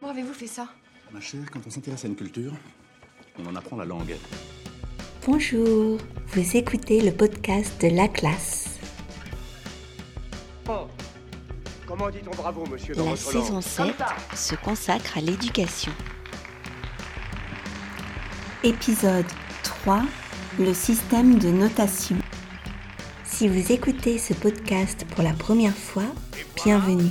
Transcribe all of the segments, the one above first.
Comment avez-vous fait ça? Ma chère, quand on s'intéresse à une culture, on en apprend la langue. Bonjour, vous écoutez le podcast de la classe. Oh. Comment dit-on bravo, monsieur, dans La saison langue? 7 se consacre à l'éducation. Épisode 3 Le système de notation. Si vous écoutez ce podcast pour la première fois, bienvenue.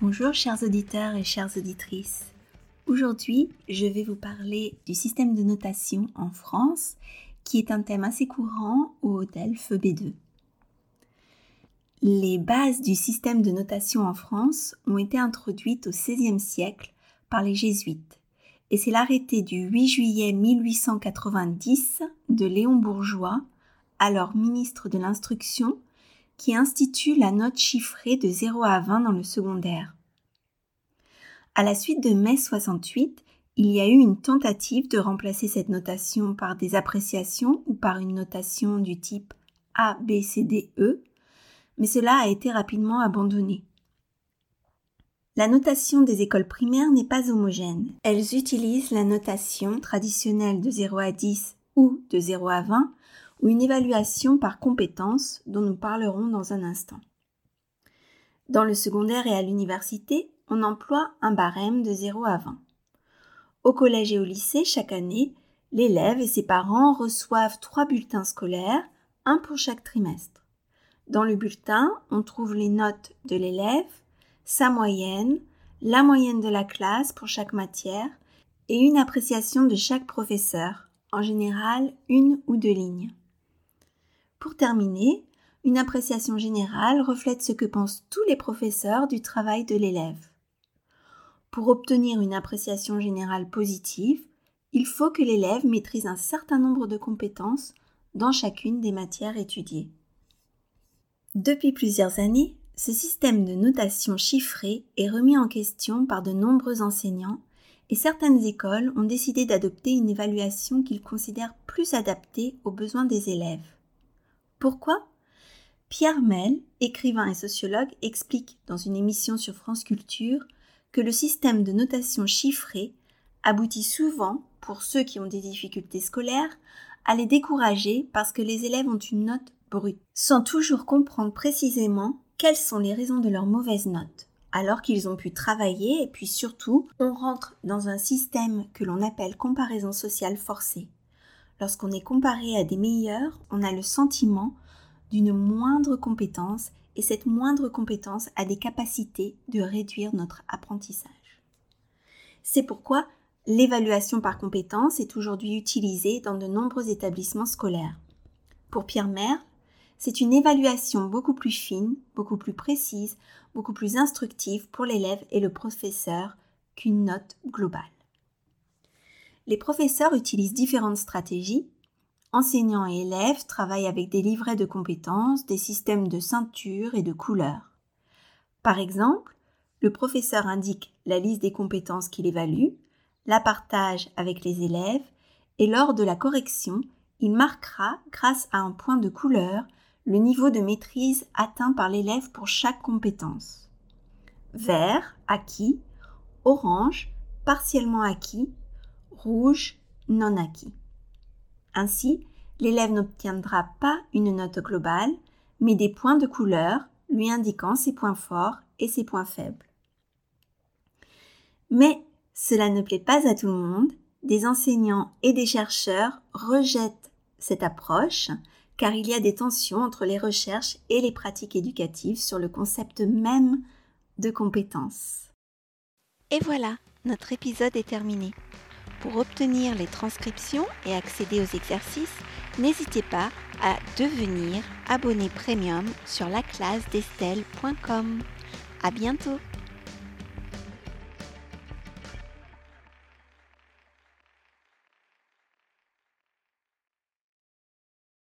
Bonjour chers auditeurs et chères auditrices. Aujourd'hui, je vais vous parler du système de notation en France, qui est un thème assez courant au DELF B2. Les bases du système de notation en France ont été introduites au XVIe siècle par les jésuites, et c'est l'arrêté du 8 juillet 1890 de Léon Bourgeois, alors ministre de l'Instruction, qui institue la note chiffrée de 0 à 20 dans le secondaire. À la suite de mai 68, il y a eu une tentative de remplacer cette notation par des appréciations ou par une notation du type A, B, C, D, E, mais cela a été rapidement abandonné. La notation des écoles primaires n'est pas homogène. Elles utilisent la notation traditionnelle de 0 à 10 ou de 0 à 20 ou une évaluation par compétence dont nous parlerons dans un instant. Dans le secondaire et à l'université, on emploie un barème de 0 à 20. Au collège et au lycée, chaque année, l'élève et ses parents reçoivent trois bulletins scolaires, un pour chaque trimestre. Dans le bulletin, on trouve les notes de l'élève, sa moyenne, la moyenne de la classe pour chaque matière et une appréciation de chaque professeur, en général une ou deux lignes. Pour terminer, une appréciation générale reflète ce que pensent tous les professeurs du travail de l'élève. Pour obtenir une appréciation générale positive, il faut que l'élève maîtrise un certain nombre de compétences dans chacune des matières étudiées. Depuis plusieurs années, ce système de notation chiffrée est remis en question par de nombreux enseignants et certaines écoles ont décidé d'adopter une évaluation qu'ils considèrent plus adaptée aux besoins des élèves. Pourquoi? Pierre Mel, écrivain et sociologue, explique dans une émission sur France Culture que le système de notation chiffrée aboutit souvent, pour ceux qui ont des difficultés scolaires, à les décourager parce que les élèves ont une note brute, sans toujours comprendre précisément quelles sont les raisons de leur mauvaise note, alors qu'ils ont pu travailler et puis surtout, on rentre dans un système que l'on appelle comparaison sociale forcée. Lorsqu'on est comparé à des meilleurs, on a le sentiment d'une moindre compétence et cette moindre compétence a des capacités de réduire notre apprentissage. C'est pourquoi l'évaluation par compétence est aujourd'hui utilisée dans de nombreux établissements scolaires. Pour Pierre Merle, c'est une évaluation beaucoup plus fine, beaucoup plus précise, beaucoup plus instructive pour l'élève et le professeur qu'une note globale. Les professeurs utilisent différentes stratégies. Enseignants et élèves travaillent avec des livrets de compétences, des systèmes de ceinture et de couleurs. Par exemple, le professeur indique la liste des compétences qu'il évalue, la partage avec les élèves et lors de la correction, il marquera, grâce à un point de couleur, le niveau de maîtrise atteint par l'élève pour chaque compétence. Vert, acquis, orange, partiellement acquis, rouge, non acquis. Ainsi, l'élève n'obtiendra pas une note globale, mais des points de couleur lui indiquant ses points forts et ses points faibles. Mais cela ne plaît pas à tout le monde, des enseignants et des chercheurs rejettent cette approche car il y a des tensions entre les recherches et les pratiques éducatives sur le concept même de compétences. Et voilà, notre épisode est terminé. Pour obtenir les transcriptions et accéder aux exercices, n'hésitez pas à devenir abonné premium sur laclassedestelle.com. À bientôt!